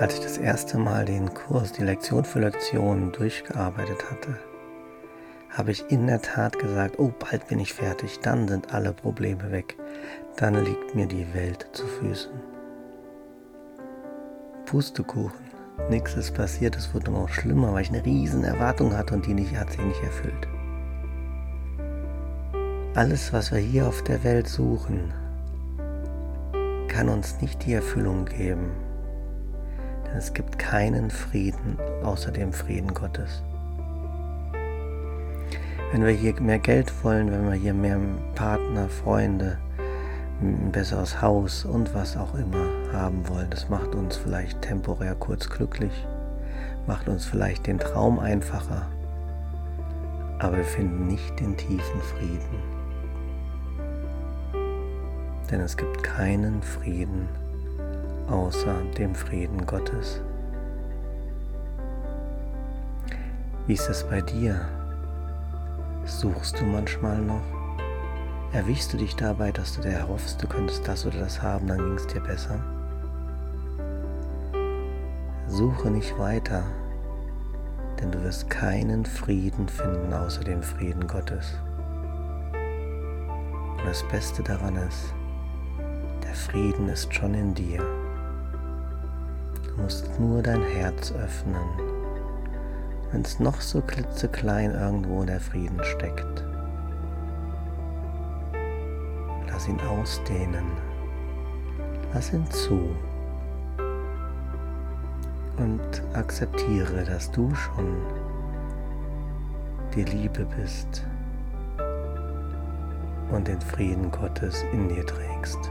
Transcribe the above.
Als ich das erste Mal den Kurs, die Lektion für Lektion durchgearbeitet hatte, habe ich in der Tat gesagt, oh, bald bin ich fertig, dann sind alle Probleme weg, dann liegt mir die Welt zu Füßen. Pustekuchen, nichts ist passiert, es wurde noch schlimmer, weil ich eine riesen Erwartung hatte und die nicht, hat sich nicht erfüllt. Alles, was wir hier auf der Welt suchen, kann uns nicht die Erfüllung geben, es gibt keinen Frieden außer dem Frieden Gottes. Wenn wir hier mehr Geld wollen, wenn wir hier mehr Partner, Freunde, ein besseres Haus und was auch immer haben wollen, das macht uns vielleicht temporär kurz glücklich, macht uns vielleicht den Traum einfacher, aber wir finden nicht den tiefen Frieden. Denn es gibt keinen Frieden außer dem Frieden Gottes. Wie ist es bei dir? Suchst du manchmal noch? Erwischst du dich dabei, dass du dir erhoffst, du könntest das oder das haben, dann ging es dir besser? Suche nicht weiter, denn du wirst keinen Frieden finden außer dem Frieden Gottes. Und das Beste daran ist, der Frieden ist schon in dir. Du musst nur dein Herz öffnen, wenn es noch so klitzeklein irgendwo der Frieden steckt. Lass ihn ausdehnen. Lass ihn zu. Und akzeptiere, dass du schon die Liebe bist und den Frieden Gottes in dir trägst.